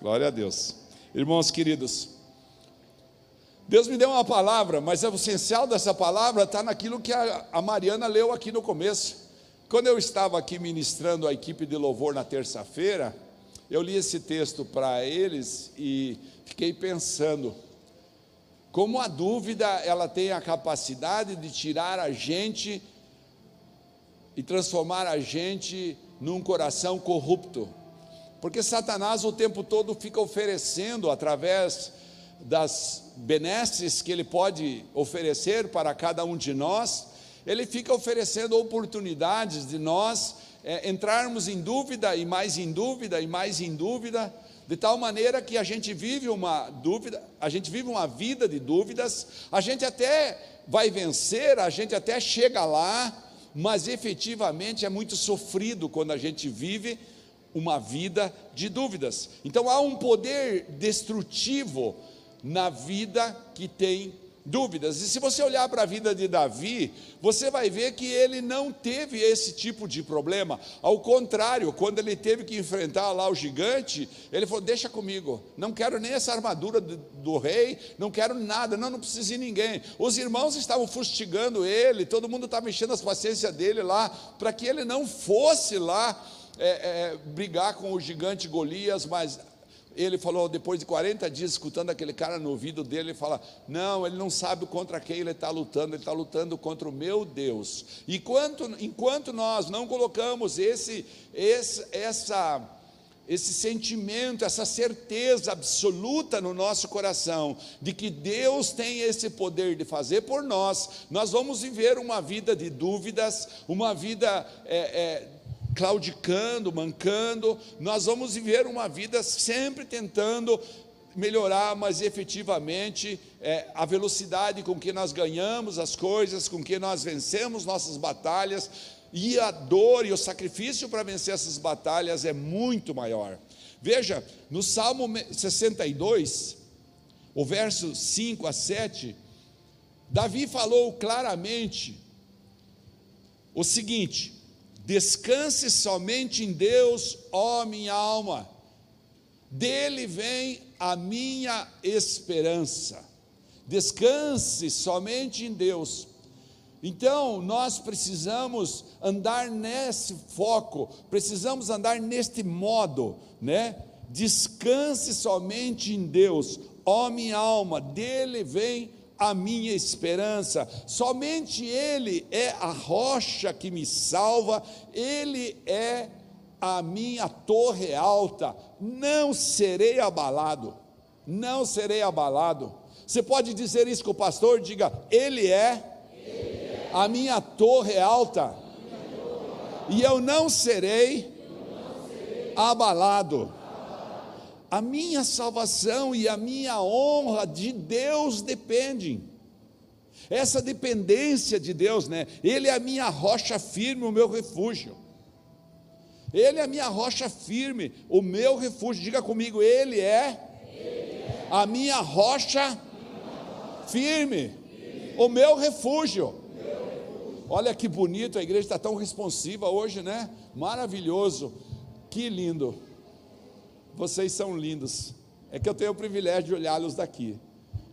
Glória a Deus. Irmãos queridos, Deus me deu uma palavra, mas o essencial dessa palavra está naquilo que a, a Mariana leu aqui no começo. Quando eu estava aqui ministrando a equipe de louvor na terça-feira, eu li esse texto para eles e fiquei pensando como a dúvida ela tem a capacidade de tirar a gente e transformar a gente num coração corrupto. Porque Satanás o tempo todo fica oferecendo através das benesses que ele pode oferecer para cada um de nós, ele fica oferecendo oportunidades de nós é, entrarmos em dúvida e mais em dúvida e mais em dúvida, de tal maneira que a gente vive uma dúvida, a gente vive uma vida de dúvidas, a gente até vai vencer, a gente até chega lá, mas efetivamente é muito sofrido quando a gente vive uma vida de dúvidas. Então há um poder destrutivo na vida que tem dúvidas. E se você olhar para a vida de Davi, você vai ver que ele não teve esse tipo de problema. Ao contrário, quando ele teve que enfrentar lá o gigante, ele falou: Deixa comigo, não quero nem essa armadura do, do rei, não quero nada, não, não preciso de ninguém. Os irmãos estavam fustigando ele, todo mundo estava enchendo as paciências dele lá, para que ele não fosse lá. É, é, brigar com o gigante Golias, mas ele falou, depois de 40 dias, escutando aquele cara no ouvido dele, ele fala: Não, ele não sabe contra quem ele está lutando, ele está lutando contra o meu Deus. E enquanto, enquanto nós não colocamos esse, esse, essa, esse sentimento, essa certeza absoluta no nosso coração, de que Deus tem esse poder de fazer por nós, nós vamos viver uma vida de dúvidas, uma vida. É, é, claudicando, mancando, nós vamos viver uma vida sempre tentando melhorar, mas efetivamente é, a velocidade com que nós ganhamos as coisas, com que nós vencemos nossas batalhas, e a dor e o sacrifício para vencer essas batalhas é muito maior. Veja, no Salmo 62, o verso 5 a 7, Davi falou claramente o seguinte: Descanse somente em Deus, ó minha alma, dele vem a minha esperança. Descanse somente em Deus. Então, nós precisamos andar nesse foco, precisamos andar neste modo, né? Descanse somente em Deus, ó minha alma, dele vem a minha esperança. Somente Ele é a rocha que me salva, Ele é a minha torre alta. Não serei abalado, não serei abalado. Você pode dizer isso com o pastor? Diga, Ele é, a minha torre alta, e eu não serei abalado a minha salvação e a minha honra de Deus dependem. Essa dependência de Deus, né? Ele é a minha rocha firme, o meu refúgio. Ele é a minha rocha firme, o meu refúgio. Diga comigo, Ele é, a minha rocha firme, o meu refúgio. Olha que bonito, a igreja está tão responsiva hoje, né? Maravilhoso, que lindo. Vocês são lindos. É que eu tenho o privilégio de olhá-los daqui.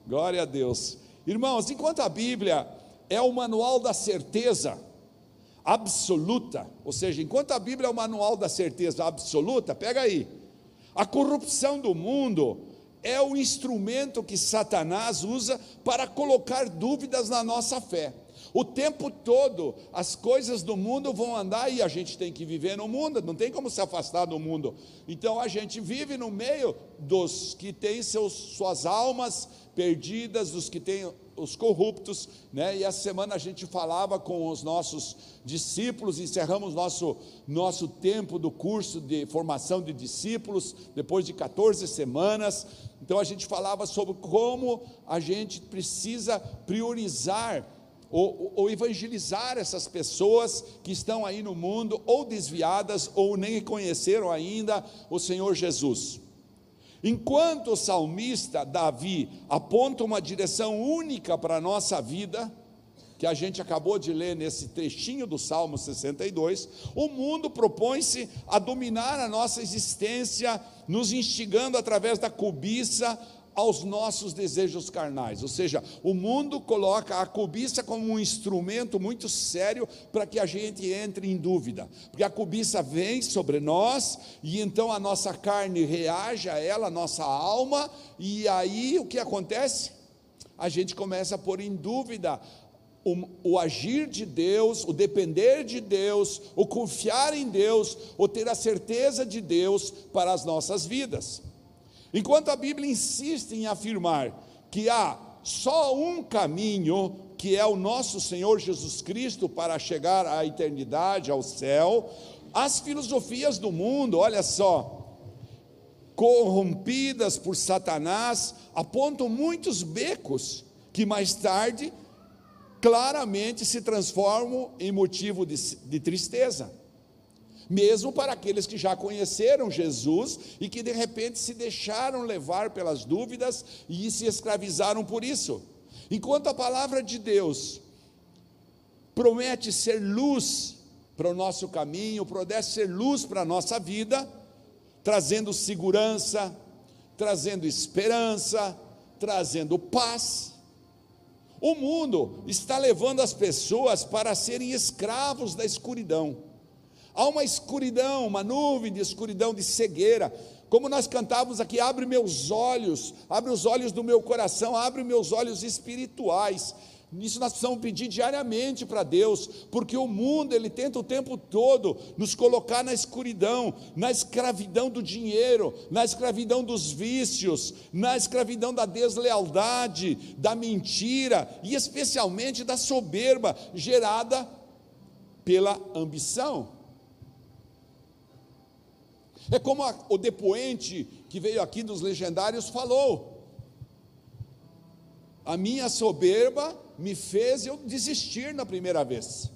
Glória a Deus. Irmãos, enquanto a Bíblia é o manual da certeza absoluta, ou seja, enquanto a Bíblia é o manual da certeza absoluta, pega aí. A corrupção do mundo é o instrumento que Satanás usa para colocar dúvidas na nossa fé. O tempo todo as coisas do mundo vão andar e a gente tem que viver no mundo, não tem como se afastar do mundo. Então a gente vive no meio dos que têm seus, suas almas perdidas, dos que têm os corruptos, né? E essa semana a gente falava com os nossos discípulos, encerramos nosso nosso tempo do curso de formação de discípulos, depois de 14 semanas. Então a gente falava sobre como a gente precisa priorizar ou, ou, evangelizar essas pessoas que estão aí no mundo, ou desviadas, ou nem conheceram ainda o Senhor Jesus. Enquanto o salmista Davi aponta uma direção única para a nossa vida, que a gente acabou de ler nesse trechinho do Salmo 62, o mundo propõe-se a dominar a nossa existência, nos instigando através da cobiça aos nossos desejos carnais. Ou seja, o mundo coloca a cobiça como um instrumento muito sério para que a gente entre em dúvida, porque a cobiça vem sobre nós e então a nossa carne reage a ela, a nossa alma, e aí o que acontece? A gente começa a pôr em dúvida o, o, agir de Deus, o depender de Deus, o confiar em Deus, o ter a certeza de Deus para as nossas vidas. Enquanto a Bíblia insiste em afirmar que há só um caminho, que é o nosso Senhor Jesus Cristo para chegar à eternidade, ao céu, as filosofias do mundo, olha só, corrompidas por Satanás, apontam muitos becos que mais tarde claramente se transformam em motivo de, de tristeza. Mesmo para aqueles que já conheceram Jesus e que de repente se deixaram levar pelas dúvidas e se escravizaram por isso. Enquanto a palavra de Deus promete ser luz para o nosso caminho, promete ser luz para a nossa vida, trazendo segurança, trazendo esperança, trazendo paz. O mundo está levando as pessoas para serem escravos da escuridão. Há uma escuridão, uma nuvem de escuridão, de cegueira. Como nós cantávamos aqui, abre meus olhos, abre os olhos do meu coração, abre meus olhos espirituais. Isso nós precisamos pedir diariamente para Deus, porque o mundo ele tenta o tempo todo nos colocar na escuridão, na escravidão do dinheiro, na escravidão dos vícios, na escravidão da deslealdade, da mentira e especialmente da soberba gerada pela ambição. É como a, o depoente que veio aqui dos legendários falou: a minha soberba me fez eu desistir na primeira vez.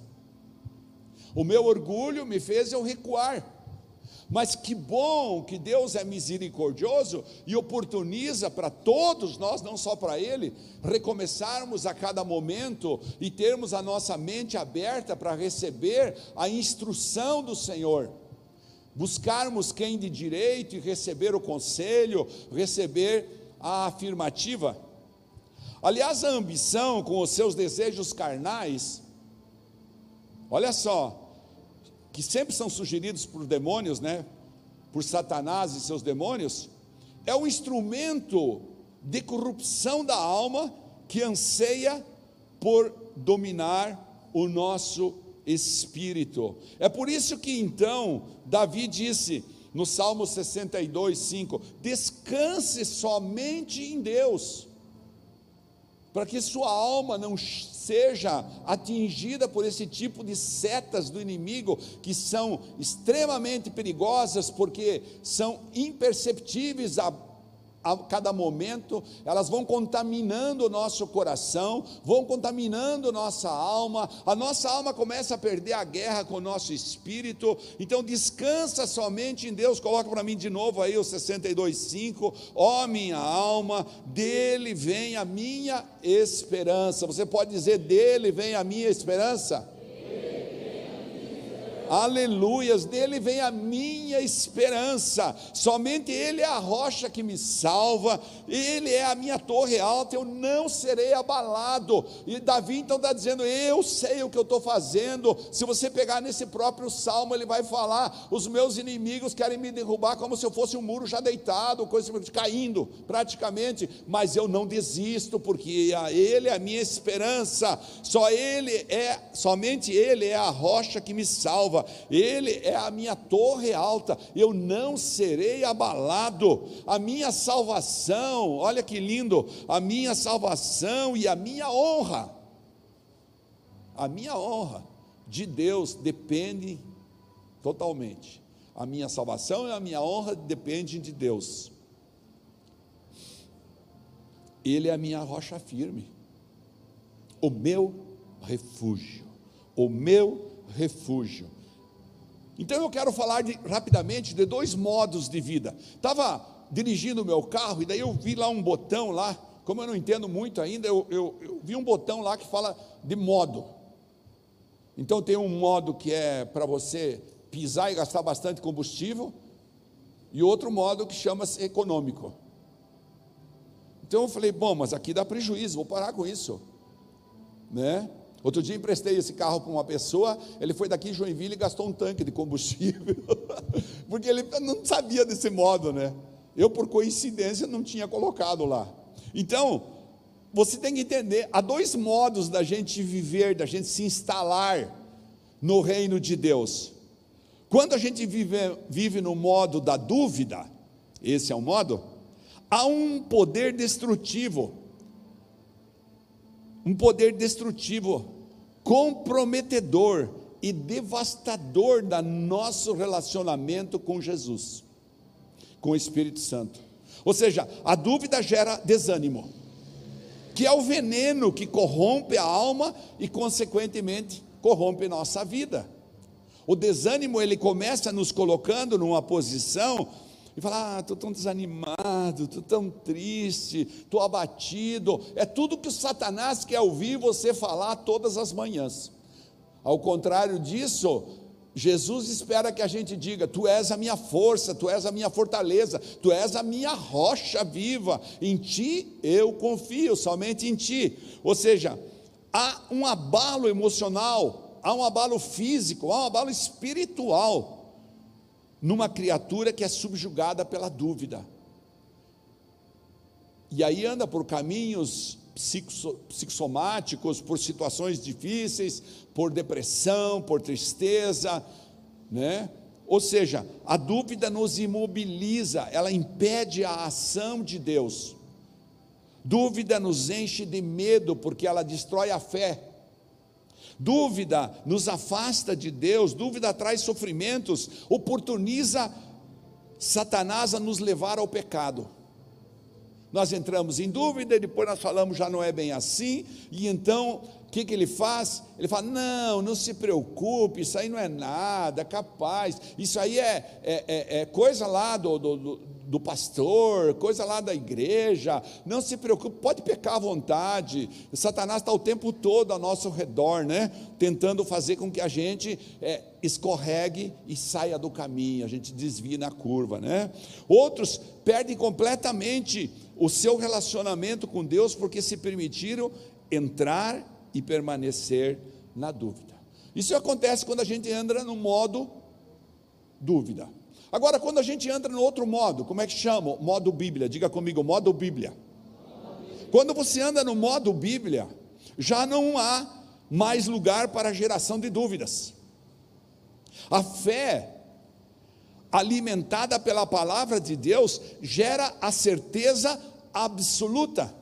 O meu orgulho me fez eu recuar. Mas que bom que Deus é misericordioso e oportuniza para todos nós, não só para Ele, recomeçarmos a cada momento e termos a nossa mente aberta para receber a instrução do Senhor. Buscarmos quem de direito e receber o conselho, receber a afirmativa. Aliás, a ambição com os seus desejos carnais, olha só, que sempre são sugeridos por demônios, né? Por Satanás e seus demônios, é um instrumento de corrupção da alma que anseia por dominar o nosso espírito. É por isso que então Davi disse no Salmo 62, 5: Descanse somente em Deus para que sua alma não seja atingida por esse tipo de setas do inimigo que são extremamente perigosas porque são imperceptíveis a a cada momento, elas vão contaminando o nosso coração, vão contaminando nossa alma, a nossa alma começa a perder a guerra com o nosso espírito, então descansa somente em Deus, coloca para mim de novo aí o 62,5, ó oh, minha alma, dele vem a minha esperança, você pode dizer, dele vem a minha esperança? Aleluias, dele vem a minha esperança, somente Ele é a rocha que me salva, Ele é a minha torre alta, eu não serei abalado. E Davi então está dizendo: Eu sei o que eu estou fazendo. Se você pegar nesse próprio salmo, ele vai falar: Os meus inimigos querem me derrubar como se eu fosse um muro já deitado, coisa caindo praticamente, mas eu não desisto, porque Ele é a minha esperança, só Ele é, somente Ele é a rocha que me salva. Ele é a minha torre alta, eu não serei abalado. A minha salvação, olha que lindo, a minha salvação e a minha honra, a minha honra de Deus depende totalmente. A minha salvação e a minha honra dependem de Deus. Ele é a minha rocha firme, o meu refúgio, o meu refúgio. Então eu quero falar de, rapidamente de dois modos de vida. Estava dirigindo o meu carro e daí eu vi lá um botão lá, como eu não entendo muito ainda, eu, eu, eu vi um botão lá que fala de modo. Então tem um modo que é para você pisar e gastar bastante combustível, e outro modo que chama-se econômico. Então eu falei, bom, mas aqui dá prejuízo, vou parar com isso, né? Outro dia emprestei esse carro para uma pessoa, ele foi daqui em Joinville e gastou um tanque de combustível, porque ele não sabia desse modo, né? Eu, por coincidência, não tinha colocado lá. Então, você tem que entender: há dois modos da gente viver, da gente se instalar no reino de Deus. Quando a gente vive, vive no modo da dúvida, esse é o modo, há um poder destrutivo, um poder destrutivo, comprometedor e devastador da nosso relacionamento com Jesus, com o Espírito Santo. Ou seja, a dúvida gera desânimo, que é o veneno que corrompe a alma e, consequentemente, corrompe nossa vida. O desânimo ele começa nos colocando numa posição e fala: ah, estou tão desanimado, estou tão triste, estou abatido. É tudo que o Satanás quer ouvir você falar todas as manhãs. Ao contrário disso, Jesus espera que a gente diga: Tu és a minha força, Tu és a minha fortaleza, Tu és a minha rocha viva, em Ti eu confio, somente em Ti. Ou seja, há um abalo emocional há um abalo físico, há um abalo espiritual numa criatura que é subjugada pela dúvida. E aí anda por caminhos psicossomáticos, por situações difíceis, por depressão, por tristeza, né? Ou seja, a dúvida nos imobiliza, ela impede a ação de Deus. Dúvida nos enche de medo, porque ela destrói a fé. Dúvida nos afasta de Deus, dúvida traz sofrimentos, oportuniza Satanás a nos levar ao pecado. Nós entramos em dúvida depois nós falamos já não é bem assim, e então o que, que ele faz? Ele fala: não, não se preocupe, isso aí não é nada, capaz, isso aí é, é, é, é coisa lá do, do, do pastor, coisa lá da igreja, não se preocupe, pode pecar à vontade. Satanás está o tempo todo ao nosso redor, né? Tentando fazer com que a gente é, escorregue e saia do caminho, a gente desvie na curva, né? Outros perdem completamente o seu relacionamento com Deus porque se permitiram entrar e permanecer na dúvida. Isso acontece quando a gente entra no modo dúvida. Agora, quando a gente entra no outro modo, como é que chama? Modo Bíblia, diga comigo, modo Bíblia. Quando você anda no modo Bíblia, já não há mais lugar para geração de dúvidas. A fé alimentada pela palavra de Deus gera a certeza absoluta.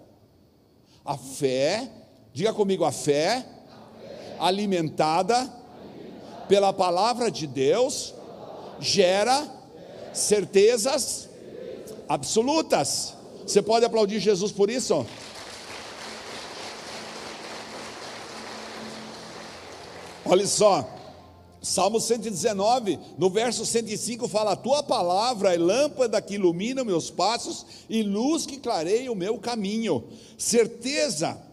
A fé, diga comigo, a fé, a fé. Alimentada, alimentada pela palavra de Deus gera certezas absolutas. Você pode aplaudir Jesus por isso? Olha só, Salmo 119, no verso 105, fala: A tua palavra é lâmpada que ilumina meus passos e luz que clareia o meu caminho. Certeza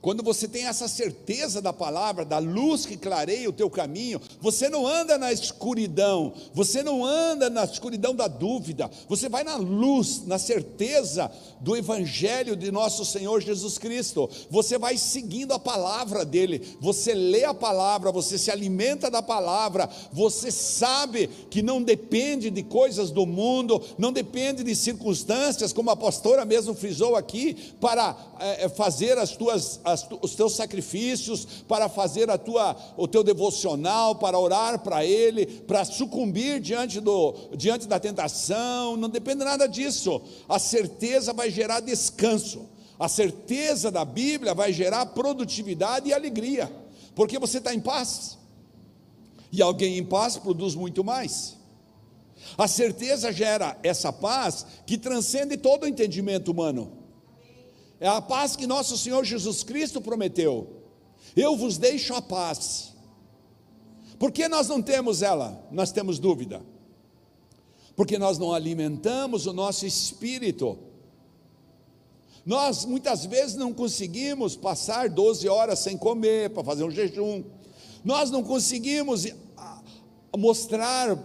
quando você tem essa certeza da palavra, da luz que clareia o teu caminho, você não anda na escuridão, você não anda na escuridão da dúvida, você vai na luz, na certeza do evangelho de nosso Senhor Jesus Cristo. Você vai seguindo a palavra dele, você lê a palavra, você se alimenta da palavra, você sabe que não depende de coisas do mundo, não depende de circunstâncias, como a pastora mesmo frisou aqui, para é, fazer as tuas as, os teus sacrifícios, para fazer a tua, o teu devocional, para orar para Ele, para sucumbir diante, do, diante da tentação, não depende nada disso. A certeza vai gerar descanso, a certeza da Bíblia vai gerar produtividade e alegria, porque você está em paz, e alguém em paz produz muito mais. A certeza gera essa paz que transcende todo o entendimento humano. É a paz que nosso Senhor Jesus Cristo prometeu. Eu vos deixo a paz. Por que nós não temos ela? Nós temos dúvida. Porque nós não alimentamos o nosso espírito. Nós muitas vezes não conseguimos passar 12 horas sem comer para fazer um jejum. Nós não conseguimos ah, mostrar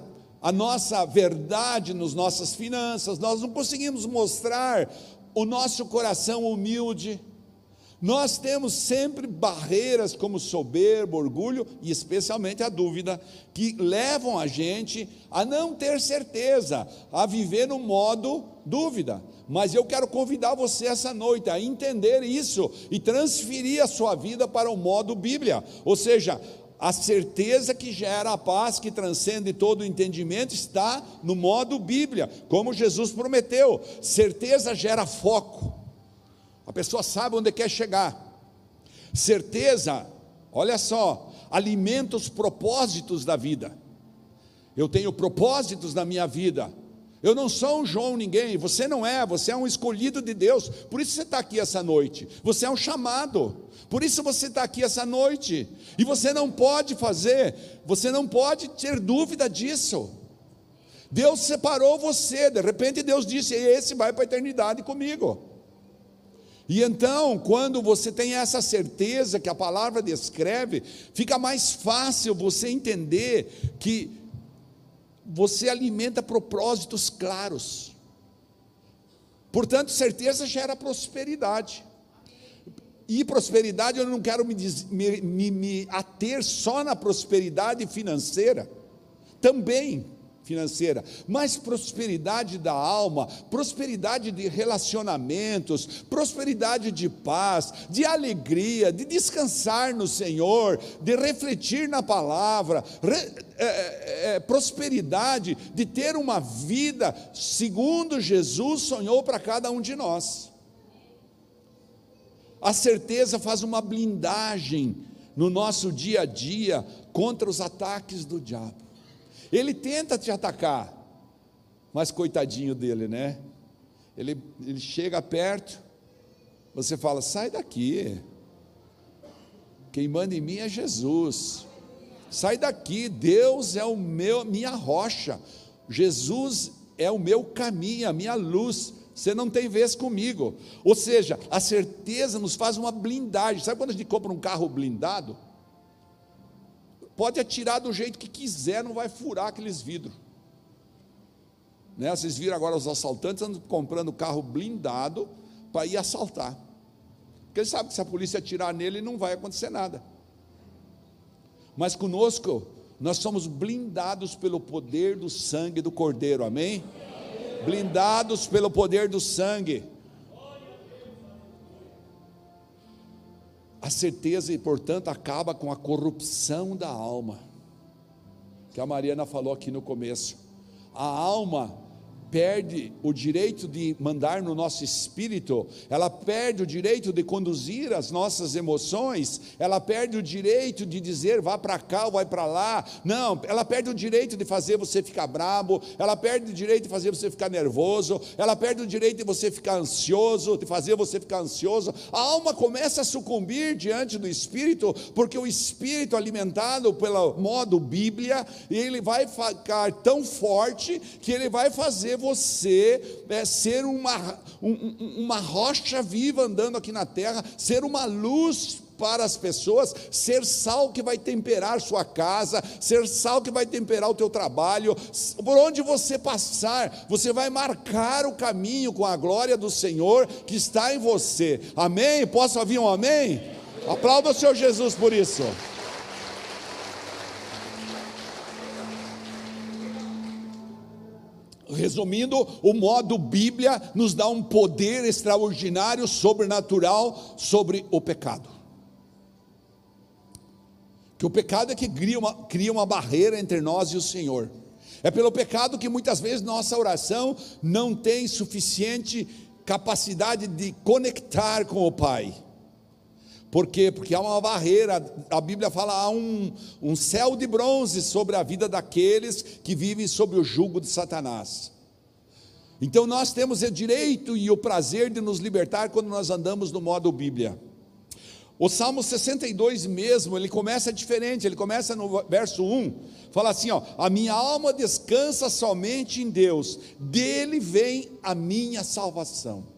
a nossa verdade nas nossas finanças, nós não conseguimos mostrar o nosso coração humilde. Nós temos sempre barreiras como soberbo, orgulho e especialmente a dúvida, que levam a gente a não ter certeza, a viver no modo dúvida. Mas eu quero convidar você essa noite a entender isso e transferir a sua vida para o modo Bíblia, ou seja, a certeza que gera a paz que transcende todo o entendimento está no modo Bíblia, como Jesus prometeu. Certeza gera foco. A pessoa sabe onde quer chegar. Certeza, olha só, alimenta os propósitos da vida. Eu tenho propósitos na minha vida. Eu não sou um João ninguém, você não é, você é um escolhido de Deus, por isso você está aqui essa noite, você é um chamado, por isso você está aqui essa noite, e você não pode fazer, você não pode ter dúvida disso. Deus separou você, de repente Deus disse: Esse vai para a eternidade comigo. E então, quando você tem essa certeza que a palavra descreve, fica mais fácil você entender que você alimenta propósitos claros. Portanto, certeza gera prosperidade. E prosperidade, eu não quero me, me, me, me ater só na prosperidade financeira, também financeira, mas prosperidade da alma, prosperidade de relacionamentos, prosperidade de paz, de alegria, de descansar no Senhor, de refletir na palavra, re, é, é, é prosperidade de ter uma vida segundo Jesus sonhou para cada um de nós. A certeza faz uma blindagem no nosso dia a dia contra os ataques do diabo. Ele tenta te atacar, mas coitadinho dele, né? Ele, ele chega perto, você fala: sai daqui. Quem manda em mim é Jesus. Sai daqui, Deus é o meu, minha rocha. Jesus é o meu caminho, a minha luz. Você não tem vez comigo. Ou seja, a certeza nos faz uma blindagem. Sabe quando a gente compra um carro blindado? Pode atirar do jeito que quiser, não vai furar aqueles vidros. Né? Vocês viram agora os assaltantes andam comprando carro blindado para ir assaltar. Porque eles sabem que se a polícia atirar nele, não vai acontecer nada. Mas conosco, nós somos blindados pelo poder do sangue do Cordeiro, amém? Blindados pelo poder do sangue. A certeza, e portanto, acaba com a corrupção da alma, que a Mariana falou aqui no começo. A alma perde o direito de mandar no nosso espírito, ela perde o direito de conduzir as nossas emoções, ela perde o direito de dizer vá para cá ou vai para lá. Não, ela perde o direito de fazer você ficar brabo, ela perde o direito de fazer você ficar nervoso, ela perde o direito de você ficar ansioso, de fazer você ficar ansioso. A alma começa a sucumbir diante do espírito, porque o espírito alimentado pelo modo Bíblia, ele vai ficar tão forte que ele vai fazer você é, ser uma, um, uma rocha viva andando aqui na terra, ser uma luz para as pessoas, ser sal que vai temperar sua casa, ser sal que vai temperar o teu trabalho, por onde você passar, você vai marcar o caminho com a glória do Senhor que está em você. Amém? Posso ouvir um amém? Aplauda o Senhor Jesus por isso. Resumindo, o modo Bíblia nos dá um poder extraordinário, sobrenatural sobre o pecado. Que o pecado é que cria uma, cria uma barreira entre nós e o Senhor. É pelo pecado que muitas vezes nossa oração não tem suficiente capacidade de conectar com o Pai. Por quê? Porque há uma barreira, a Bíblia fala, há um, um céu de bronze sobre a vida daqueles que vivem sob o jugo de Satanás. Então nós temos o direito e o prazer de nos libertar quando nós andamos no modo Bíblia. O Salmo 62 mesmo, ele começa diferente, ele começa no verso 1, fala assim: ó, a minha alma descansa somente em Deus, dele vem a minha salvação.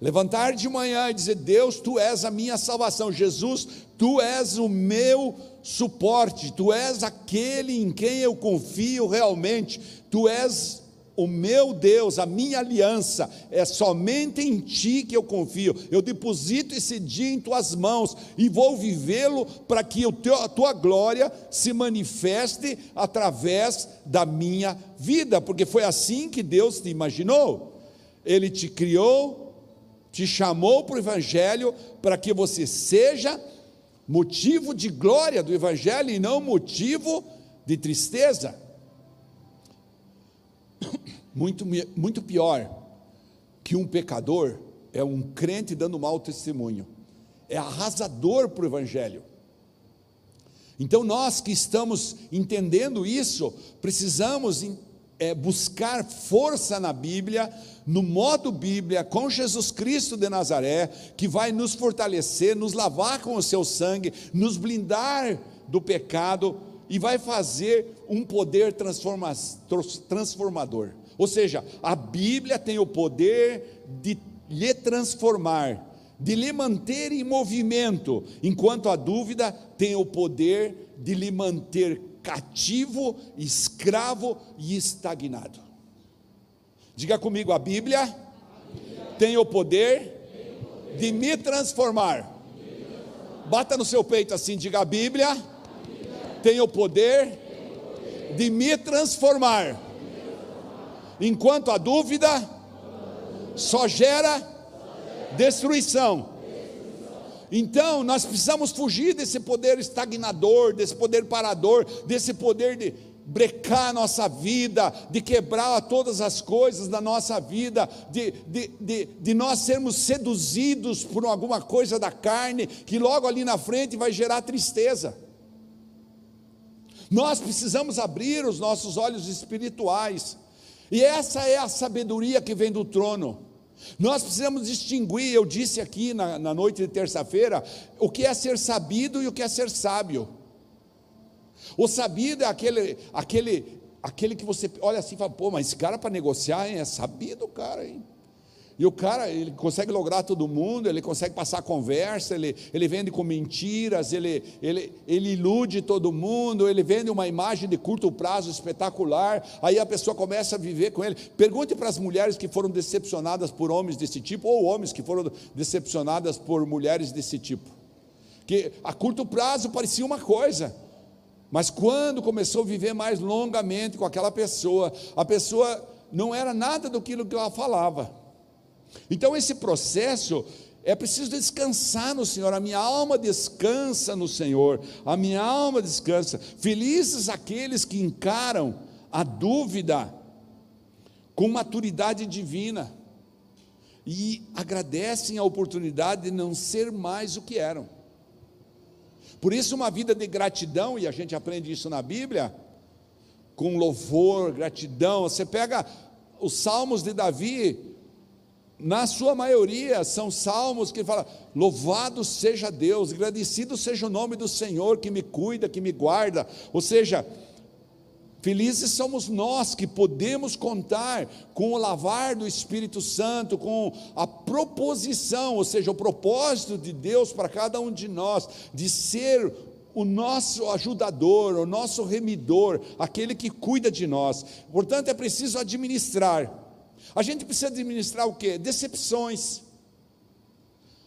Levantar de manhã e dizer: Deus, tu és a minha salvação. Jesus, tu és o meu suporte. Tu és aquele em quem eu confio realmente. Tu és o meu Deus, a minha aliança, é somente em ti que eu confio. Eu deposito esse dia em tuas mãos e vou vivê-lo para que a tua glória se manifeste através da minha vida, porque foi assim que Deus te imaginou. Ele te criou, te chamou para o Evangelho para que você seja motivo de glória do Evangelho e não motivo de tristeza. Muito, muito pior que um pecador é um crente dando mau testemunho, é arrasador para o Evangelho. Então, nós que estamos entendendo isso, precisamos é, buscar força na Bíblia, no modo Bíblia, com Jesus Cristo de Nazaré, que vai nos fortalecer, nos lavar com o seu sangue, nos blindar do pecado e vai fazer um poder transforma, transformador. Ou seja, a Bíblia tem o poder de lhe transformar, de lhe manter em movimento, enquanto a dúvida tem o poder de lhe manter cativo, escravo e estagnado. Diga comigo, a Bíblia, a Bíblia tem, o poder tem o poder de me transformar. Bata no seu peito assim, diga a Bíblia, a Bíblia tem o poder, tem o poder de me transformar enquanto a dúvida só gera destruição. Então, nós precisamos fugir desse poder estagnador, desse poder parador, desse poder de brecar a nossa vida, de quebrar todas as coisas da nossa vida, de, de, de, de nós sermos seduzidos por alguma coisa da carne, que logo ali na frente vai gerar tristeza. Nós precisamos abrir os nossos olhos espirituais e essa é a sabedoria que vem do trono. Nós precisamos distinguir, eu disse aqui na, na noite de terça-feira, o que é ser sabido e o que é ser sábio. O sabido é aquele, aquele, aquele que você olha assim e fala, pô, mas esse cara para negociar hein, é sabido, cara, hein? E o cara, ele consegue lograr todo mundo, ele consegue passar conversa, ele, ele vende com mentiras, ele, ele, ele ilude todo mundo, ele vende uma imagem de curto prazo espetacular, aí a pessoa começa a viver com ele. Pergunte para as mulheres que foram decepcionadas por homens desse tipo, ou homens que foram decepcionadas por mulheres desse tipo. Que a curto prazo parecia uma coisa, mas quando começou a viver mais longamente com aquela pessoa, a pessoa não era nada do que ela falava. Então, esse processo é preciso descansar no Senhor, a minha alma descansa no Senhor, a minha alma descansa. Felizes aqueles que encaram a dúvida com maturidade divina e agradecem a oportunidade de não ser mais o que eram. Por isso, uma vida de gratidão, e a gente aprende isso na Bíblia, com louvor, gratidão. Você pega os salmos de Davi, na sua maioria, são salmos que falam: Louvado seja Deus, agradecido seja o nome do Senhor que me cuida, que me guarda. Ou seja, felizes somos nós que podemos contar com o lavar do Espírito Santo, com a proposição, ou seja, o propósito de Deus para cada um de nós, de ser o nosso ajudador, o nosso remidor, aquele que cuida de nós. Portanto, é preciso administrar a gente precisa administrar o que? Decepções.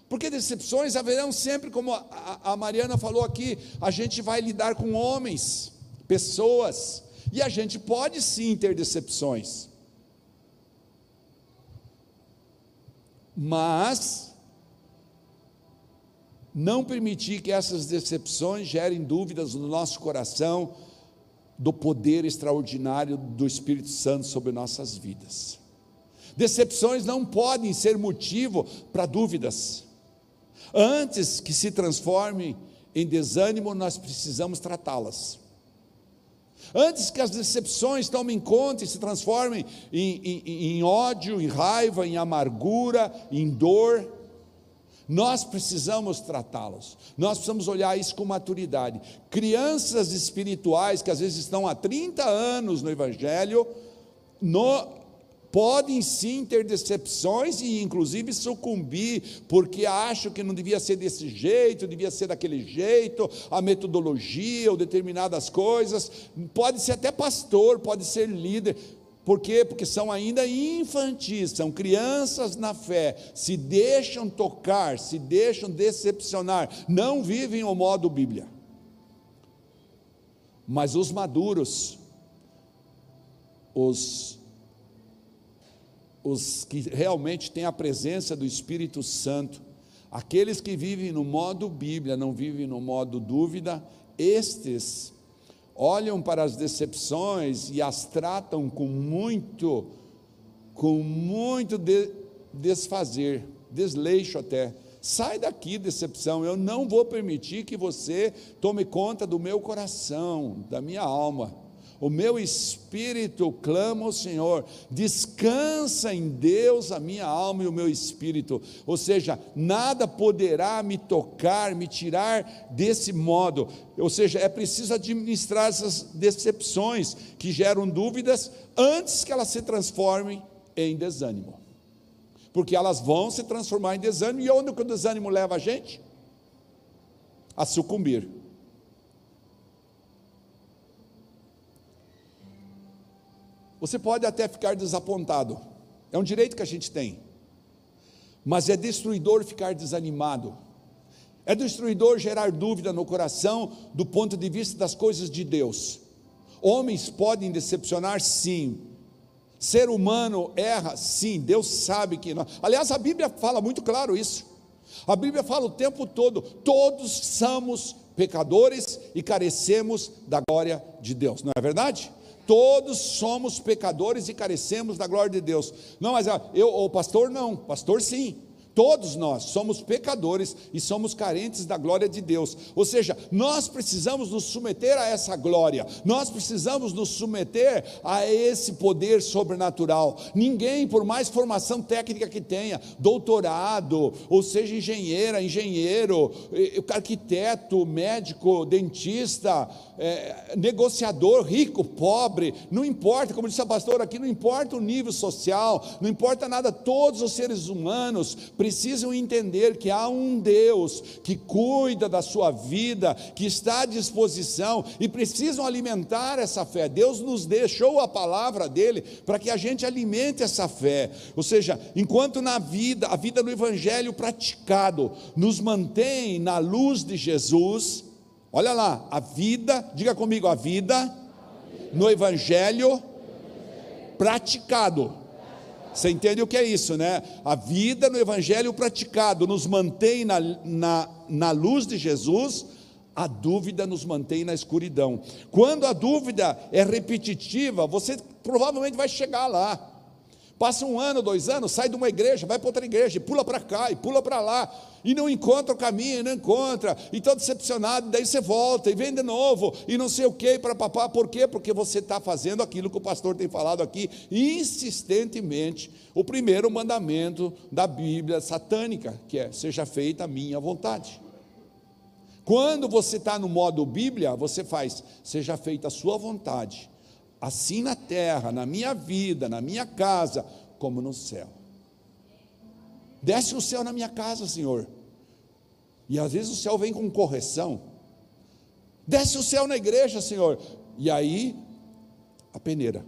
Porque decepções haverão sempre, como a, a Mariana falou aqui, a gente vai lidar com homens, pessoas, e a gente pode sim ter decepções. Mas não permitir que essas decepções gerem dúvidas no nosso coração do poder extraordinário do Espírito Santo sobre nossas vidas. Decepções não podem ser motivo para dúvidas. Antes que se transformem em desânimo, nós precisamos tratá-las. Antes que as decepções tomem conta e se transformem em, em, em ódio, em raiva, em amargura, em dor, nós precisamos tratá-los, nós precisamos olhar isso com maturidade. Crianças espirituais que às vezes estão há 30 anos no Evangelho, no, podem sim ter decepções e inclusive sucumbir, porque acham que não devia ser desse jeito, devia ser daquele jeito, a metodologia ou determinadas coisas. Pode ser até pastor, pode ser líder. Por quê? Porque são ainda infantis, são crianças na fé, se deixam tocar, se deixam decepcionar, não vivem o modo Bíblia. Mas os maduros, os os que realmente têm a presença do Espírito Santo, aqueles que vivem no modo Bíblia, não vivem no modo dúvida, estes olham para as decepções e as tratam com muito, com muito de, desfazer, desleixo até. Sai daqui, decepção, eu não vou permitir que você tome conta do meu coração, da minha alma o meu espírito clama ao Senhor, descansa em Deus a minha alma e o meu espírito, ou seja, nada poderá me tocar, me tirar desse modo, ou seja, é preciso administrar essas decepções que geram dúvidas antes que elas se transformem em desânimo, porque elas vão se transformar em desânimo, e onde o desânimo leva a gente? A sucumbir Você pode até ficar desapontado, é um direito que a gente tem, mas é destruidor ficar desanimado, é destruidor gerar dúvida no coração do ponto de vista das coisas de Deus. Homens podem decepcionar, sim. Ser humano erra, sim. Deus sabe que não. Aliás, a Bíblia fala muito claro isso. A Bíblia fala o tempo todo: todos somos pecadores e carecemos da glória de Deus, não é verdade? Todos somos pecadores e carecemos da glória de Deus. Não, mas ah, eu, o pastor não, pastor sim. Todos nós somos pecadores e somos carentes da glória de Deus. Ou seja, nós precisamos nos submeter a essa glória, nós precisamos nos submeter a esse poder sobrenatural. Ninguém, por mais formação técnica que tenha, doutorado, ou seja, engenheira, engenheiro, arquiteto, médico, dentista, é, negociador, rico, pobre, não importa, como disse a pastora aqui, não importa o nível social, não importa nada, todos os seres humanos precisam entender que há um Deus que cuida da sua vida, que está à disposição e precisam alimentar essa fé. Deus nos deixou a palavra dele para que a gente alimente essa fé. Ou seja, enquanto na vida, a vida do evangelho praticado nos mantém na luz de Jesus, Olha lá, a vida, diga comigo, a vida no Evangelho praticado. Você entende o que é isso, né? A vida no Evangelho praticado nos mantém na, na, na luz de Jesus, a dúvida nos mantém na escuridão. Quando a dúvida é repetitiva, você provavelmente vai chegar lá. Passa um ano, dois anos, sai de uma igreja, vai para outra igreja, e pula para cá, e pula para lá, e não encontra o caminho, não encontra, e está decepcionado, daí você volta, e vem de novo, e não sei o que, para papá, por quê? Porque você está fazendo aquilo que o pastor tem falado aqui, insistentemente, o primeiro mandamento da Bíblia satânica, que é, seja feita a minha vontade. Quando você está no modo Bíblia, você faz, seja feita a sua vontade, assim na terra, na minha vida, na minha casa, como no céu. Desce o céu na minha casa, Senhor. E às vezes o céu vem com correção. Desce o céu na igreja, Senhor. E aí, a peneira.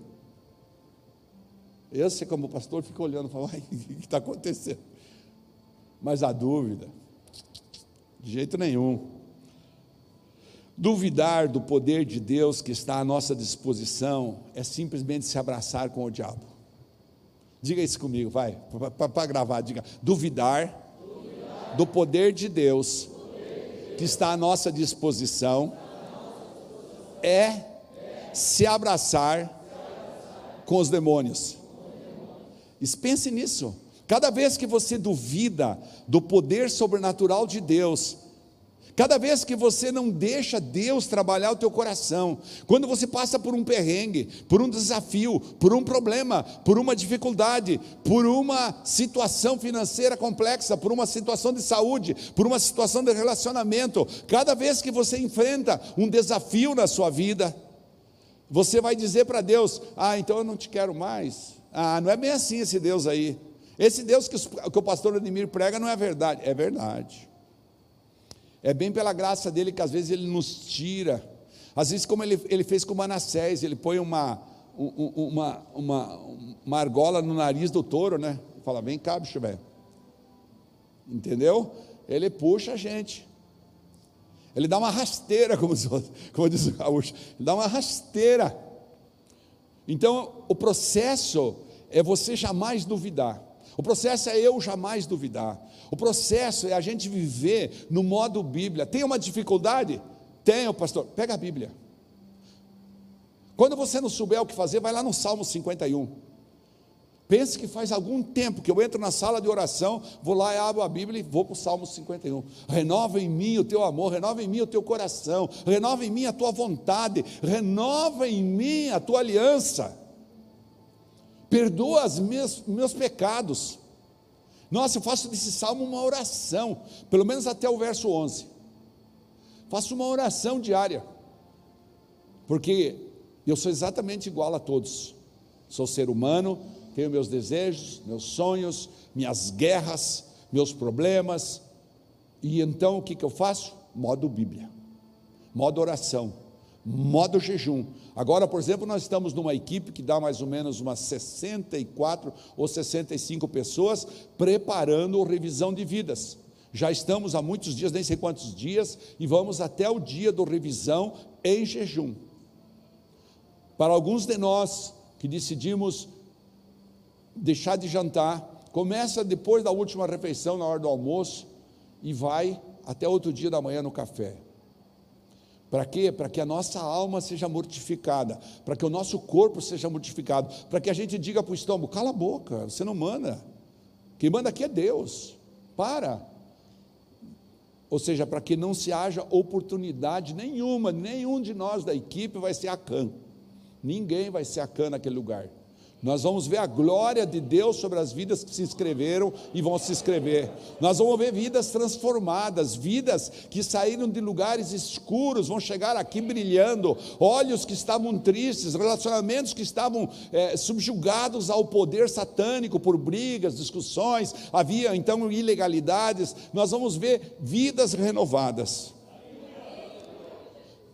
Eu, sei como pastor, fico olhando e falo, o que está acontecendo? Mas a dúvida, de jeito nenhum. Duvidar do poder de Deus que está à nossa disposição é simplesmente se abraçar com o diabo. Diga isso comigo, vai, para gravar, diga. Duvidar, Duvidar do poder de Deus que está à nossa disposição é se abraçar com os demônios. Pense nisso. Cada vez que você duvida do poder sobrenatural de Deus, Cada vez que você não deixa Deus trabalhar o teu coração, quando você passa por um perrengue, por um desafio, por um problema, por uma dificuldade, por uma situação financeira complexa, por uma situação de saúde, por uma situação de relacionamento, cada vez que você enfrenta um desafio na sua vida, você vai dizer para Deus: Ah, então eu não te quero mais. Ah, não é bem assim esse Deus aí. Esse Deus que, que o pastor Ademir prega não é verdade. É verdade. É bem pela graça dele que às vezes ele nos tira. Às vezes, como ele, ele fez com Manassés, ele põe uma, uma, uma, uma argola no nariz do touro, né? Fala, vem cá, bicho velho. Entendeu? Ele puxa a gente. Ele dá uma rasteira, como diz, como diz o gaúcho. Ele dá uma rasteira. Então, o processo é você jamais duvidar. O processo é eu jamais duvidar. O processo é a gente viver no modo Bíblia. Tem uma dificuldade? Tenho, pastor. Pega a Bíblia. Quando você não souber o que fazer, vai lá no Salmo 51. Pense que faz algum tempo que eu entro na sala de oração, vou lá e abro a Bíblia e vou para o Salmo 51. Renova em mim o teu amor, renova em mim o teu coração, renova em mim a tua vontade, renova em mim a tua aliança. Perdoa os meus, meus pecados. Nossa, eu faço desse salmo uma oração, pelo menos até o verso 11. Faço uma oração diária, porque eu sou exatamente igual a todos. Sou ser humano, tenho meus desejos, meus sonhos, minhas guerras, meus problemas. E então o que, que eu faço? Modo Bíblia, modo oração, modo jejum. Agora, por exemplo, nós estamos numa equipe que dá mais ou menos umas 64 ou 65 pessoas preparando revisão de vidas. Já estamos há muitos dias, nem sei quantos dias, e vamos até o dia do revisão em jejum. Para alguns de nós que decidimos deixar de jantar, começa depois da última refeição, na hora do almoço, e vai até outro dia da manhã no café. Para quê? Para que a nossa alma seja mortificada, para que o nosso corpo seja mortificado, para que a gente diga para o estômago: cala a boca, você não manda. Quem manda aqui é Deus. Para. Ou seja, para que não se haja oportunidade nenhuma, nenhum de nós da equipe vai ser a can. Ninguém vai ser a can naquele lugar. Nós vamos ver a glória de Deus sobre as vidas que se inscreveram e vão se inscrever. Nós vamos ver vidas transformadas, vidas que saíram de lugares escuros, vão chegar aqui brilhando, olhos que estavam tristes, relacionamentos que estavam é, subjugados ao poder satânico por brigas, discussões, havia então ilegalidades. Nós vamos ver vidas renovadas.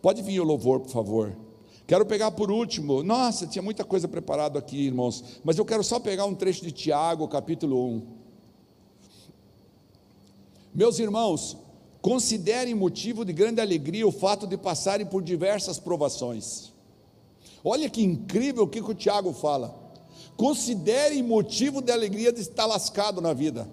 Pode vir o louvor, por favor. Quero pegar por último, nossa, tinha muita coisa preparado aqui, irmãos, mas eu quero só pegar um trecho de Tiago, capítulo 1. Meus irmãos, considerem motivo de grande alegria o fato de passarem por diversas provações. Olha que incrível o que o Tiago fala. Considerem motivo de alegria de estar lascado na vida.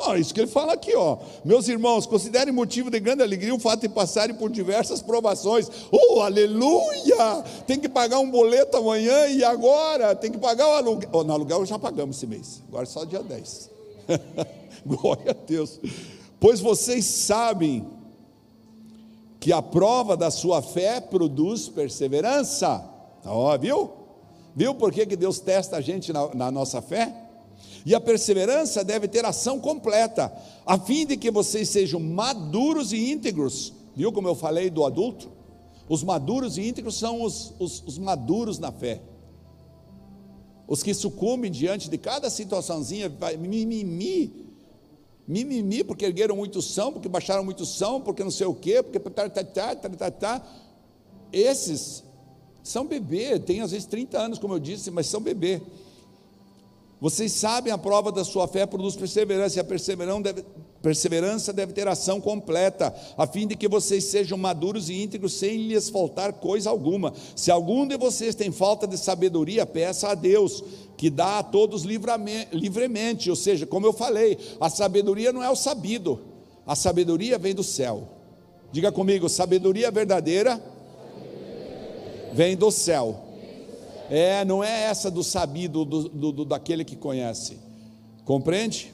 Oh, isso que ele fala aqui, ó. Meus irmãos, considerem motivo de grande alegria o fato de passarem por diversas provações. Oh, aleluia! Tem que pagar um boleto amanhã e agora tem que pagar o aluguel. Oh, no aluguel já pagamos esse mês. Agora é só dia 10. Glória a Deus. Pois vocês sabem que a prova da sua fé produz perseverança. Ó, oh, viu? Viu por que, que Deus testa a gente na, na nossa fé? E a perseverança deve ter ação completa, a fim de que vocês sejam maduros e íntegros. Viu como eu falei do adulto? Os maduros e íntegros são os, os, os maduros na fé. Os que sucumbem diante de cada situaçãozinha, mimimi, mimimi, porque ergueram muito são, porque baixaram muito são, porque não sei o quê, porque tá, tá, tá, tá. Esses são bebê, tem às vezes 30 anos, como eu disse, mas são bebê. Vocês sabem a prova da sua fé produz perseverança, e a perseverança deve, perseverança deve ter ação completa, a fim de que vocês sejam maduros e íntegros, sem lhes faltar coisa alguma. Se algum de vocês tem falta de sabedoria, peça a Deus, que dá a todos livremente. Ou seja, como eu falei, a sabedoria não é o sabido, a sabedoria vem do céu. Diga comigo, sabedoria verdadeira vem do céu. É, não é essa do sabido, do, do, do, daquele que conhece. Compreende?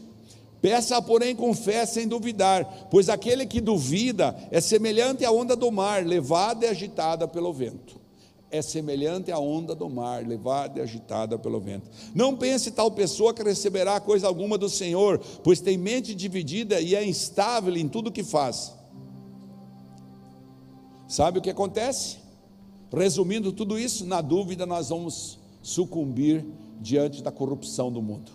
Peça, porém, com fé, sem duvidar, pois aquele que duvida é semelhante à onda do mar, levada e agitada pelo vento. É semelhante à onda do mar, levada e agitada pelo vento. Não pense tal pessoa que receberá coisa alguma do Senhor, pois tem mente dividida e é instável em tudo que faz. Sabe o que acontece? Resumindo tudo isso, na dúvida nós vamos sucumbir diante da corrupção do mundo.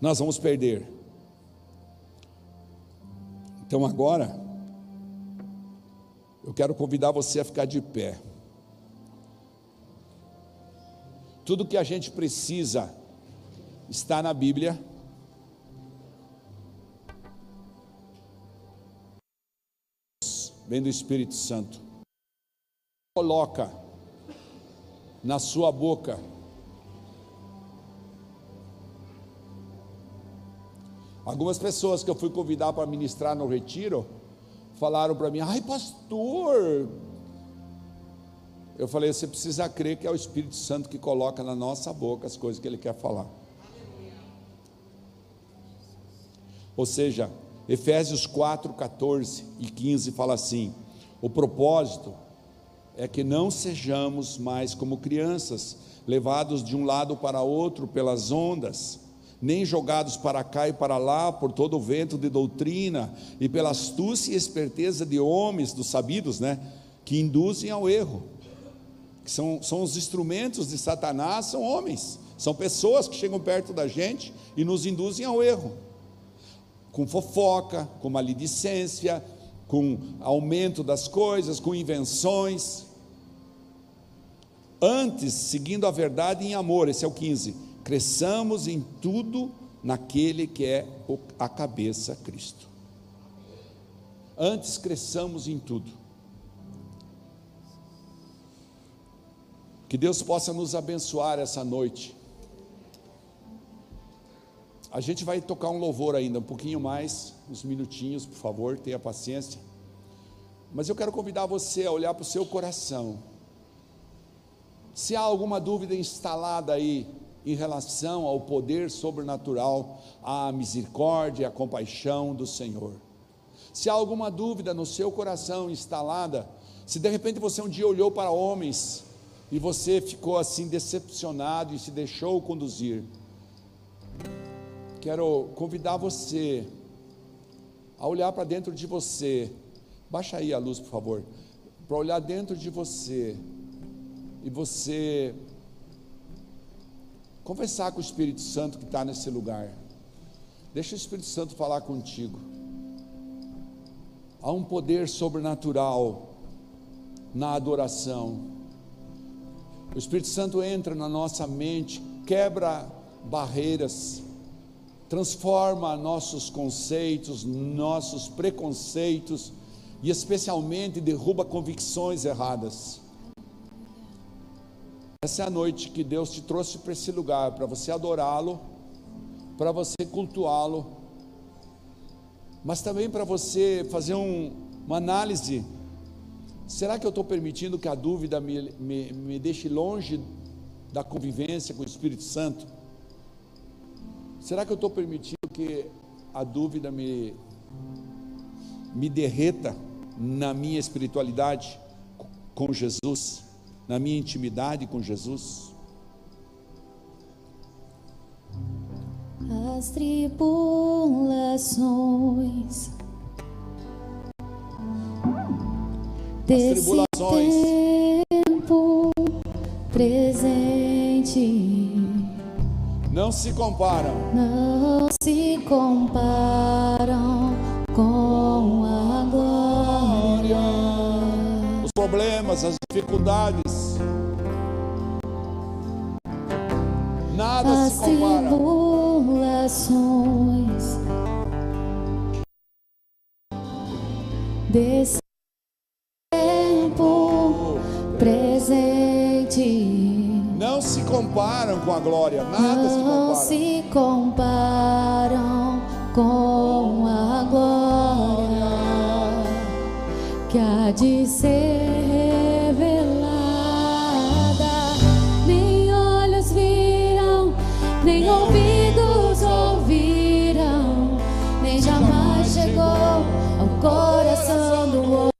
Nós vamos perder. Então agora, eu quero convidar você a ficar de pé. Tudo que a gente precisa está na Bíblia. Vem do Espírito Santo. Coloca na sua boca Algumas pessoas que eu fui convidar para ministrar no retiro falaram para mim: ai, pastor. Eu falei: você precisa crer que é o Espírito Santo que coloca na nossa boca as coisas que ele quer falar. Ou seja, Efésios 4, 14 e 15 fala assim: o propósito é que não sejamos mais como crianças, levados de um lado para outro pelas ondas nem jogados para cá e para lá por todo o vento de doutrina e pela astúcia e esperteza de homens, dos sabidos, né, que induzem ao erro. Que são, são os instrumentos de Satanás, são homens, são pessoas que chegam perto da gente e nos induzem ao erro. Com fofoca, com maledicência, com aumento das coisas, com invenções. Antes, seguindo a verdade em amor, esse é o 15 cresçamos em tudo naquele que é a cabeça, Cristo. Antes cresçamos em tudo. Que Deus possa nos abençoar essa noite. A gente vai tocar um louvor ainda, um pouquinho mais, uns minutinhos, por favor, tenha paciência. Mas eu quero convidar você a olhar para o seu coração. Se há alguma dúvida instalada aí, em relação ao poder sobrenatural, à misericórdia, à compaixão do Senhor. Se há alguma dúvida no seu coração instalada, se de repente você um dia olhou para homens e você ficou assim decepcionado e se deixou conduzir, quero convidar você a olhar para dentro de você. Baixa aí a luz, por favor. Para olhar dentro de você e você Conversar com o Espírito Santo que está nesse lugar. Deixa o Espírito Santo falar contigo. Há um poder sobrenatural na adoração. O Espírito Santo entra na nossa mente, quebra barreiras, transforma nossos conceitos, nossos preconceitos e, especialmente, derruba convicções erradas. Essa é a noite que Deus te trouxe para esse lugar, para você adorá-lo, para você cultuá-lo, mas também para você fazer um, uma análise. Será que eu estou permitindo que a dúvida me, me, me deixe longe da convivência com o Espírito Santo? Será que eu estou permitindo que a dúvida me, me derreta na minha espiritualidade com Jesus? na minha intimidade com Jesus? As tribulações desse tribulações. tempo presente não se comparam, não se comparam com a glória. Os problemas, as dificuldades nada As se compara. tribulações desse comparam com a glória, nada não se comparam com a glória que há de ser nem ouvidos ouviram, nem jamais chegou ao coração do homem.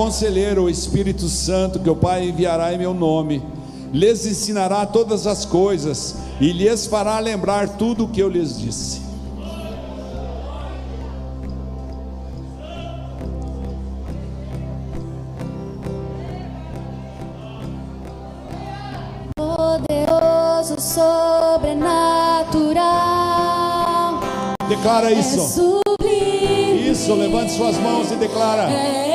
conselheiro, o Espírito Santo, que o Pai enviará em meu nome, lhes ensinará todas as coisas e lhes fará lembrar tudo o que eu lhes disse. Poderoso, sobrenatural. Declara é isso. É isso, levante suas mãos e declara. É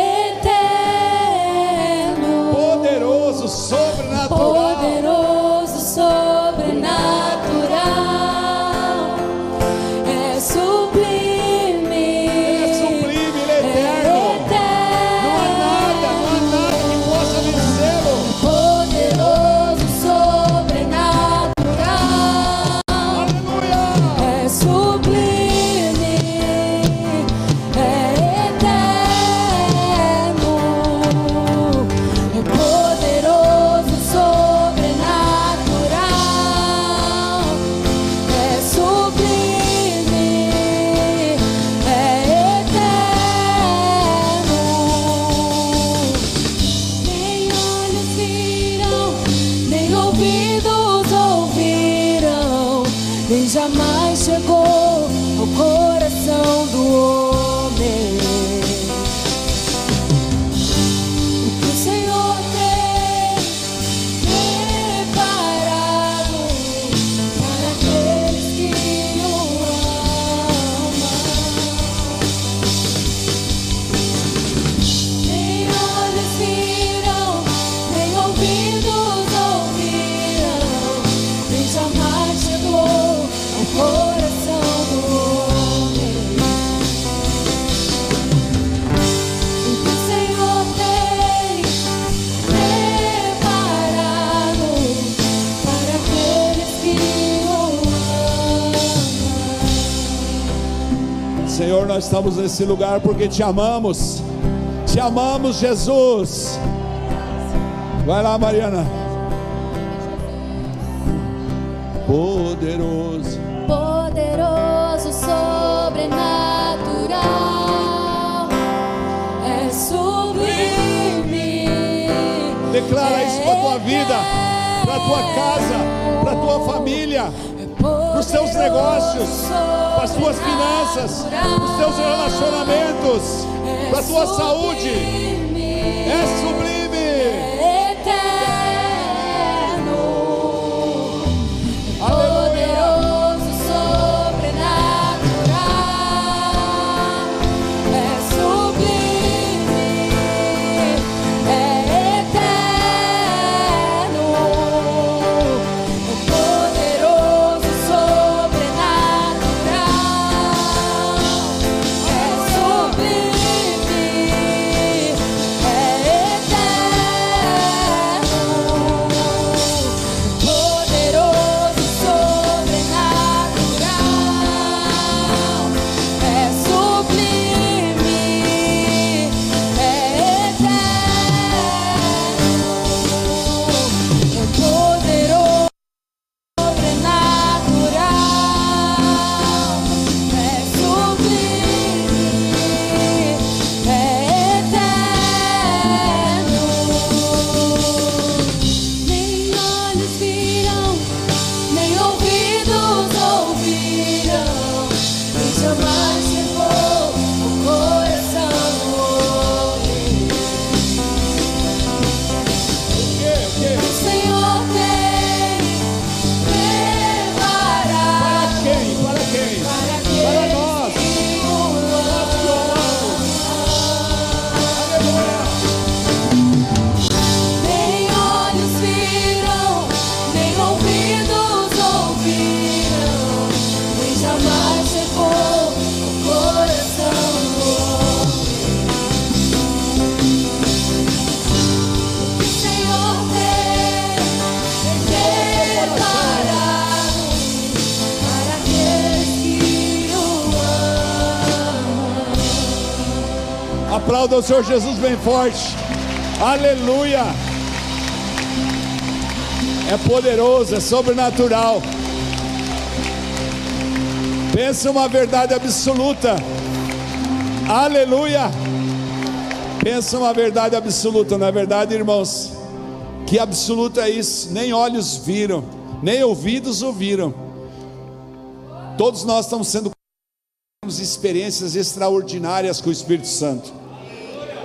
sobrenatural. Poderoso nós estamos nesse lugar porque te amamos. Te amamos, Jesus. Vai lá, Mariana. Poderoso. Poderoso sobrenatural. É sublime. Declara isso para tua vida, para tua é casa, para tua família para os seus negócios, para as suas finanças, para os seus relacionamentos, para a tua saúde. É sublime. Senhor Jesus bem forte. Aleluia. É poderoso, é sobrenatural. Pensa uma verdade absoluta. Aleluia. Pensa uma verdade absoluta, não é verdade, irmãos? Que absoluto é isso? Nem olhos viram, nem ouvidos ouviram. Todos nós estamos sendo experiências extraordinárias com o Espírito Santo.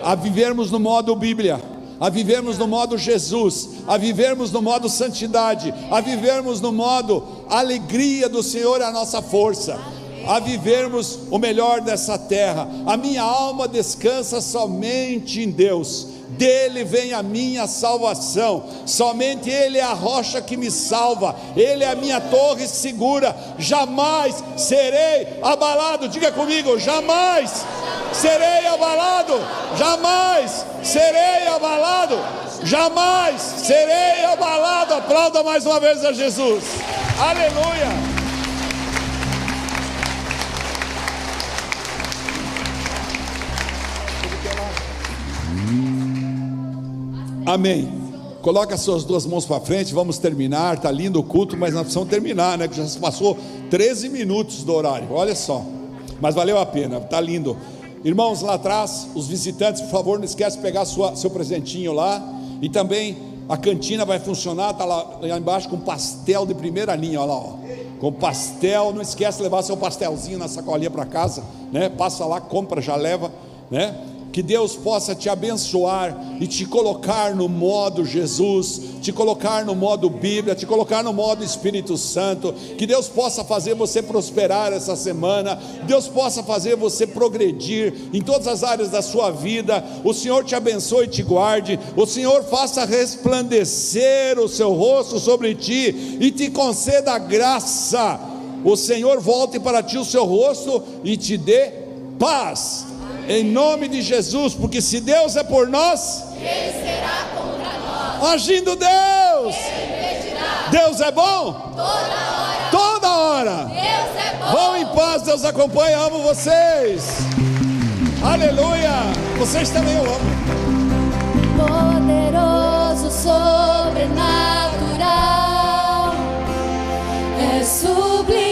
A vivermos no modo Bíblia, a vivermos no modo Jesus, a vivermos no modo santidade, a vivermos no modo alegria do Senhor é a nossa força. A vivermos o melhor dessa terra. A minha alma descansa somente em Deus. Dele vem a minha salvação. Somente Ele é a rocha que me salva. Ele é a minha torre segura. Jamais serei abalado. Diga comigo: jamais serei abalado. Jamais serei abalado. Jamais serei abalado. Aplauda mais uma vez a Jesus. Aleluia. Amém. Coloca as suas duas mãos para frente, vamos terminar. Tá lindo o culto, mas nós precisamos terminar, né? Que já se passou 13 minutos do horário. Olha só. Mas valeu a pena, tá lindo. Irmãos, lá atrás, os visitantes, por favor, não esquece de pegar sua, seu presentinho lá. E também a cantina vai funcionar, tá lá, lá embaixo com pastel de primeira linha, olha lá, ó. Com pastel, não esquece de levar seu pastelzinho na sacolinha para casa, né? Passa lá, compra, já leva, né? Que Deus possa te abençoar e te colocar no modo Jesus, te colocar no modo Bíblia, te colocar no modo Espírito Santo. Que Deus possa fazer você prosperar essa semana. Deus possa fazer você progredir em todas as áreas da sua vida. O Senhor te abençoe e te guarde. O Senhor faça resplandecer o seu rosto sobre ti e te conceda graça. O Senhor volte para ti o seu rosto e te dê paz. Em nome de Jesus, porque se Deus é por nós, Ele será contra nós. Agindo Deus, Deus é bom? Toda hora. Toda hora. Deus é bom. Vão em paz, Deus acompanha, amo vocês. Aleluia. Vocês também eu amo. Poderoso, sobrenatural, é sublime.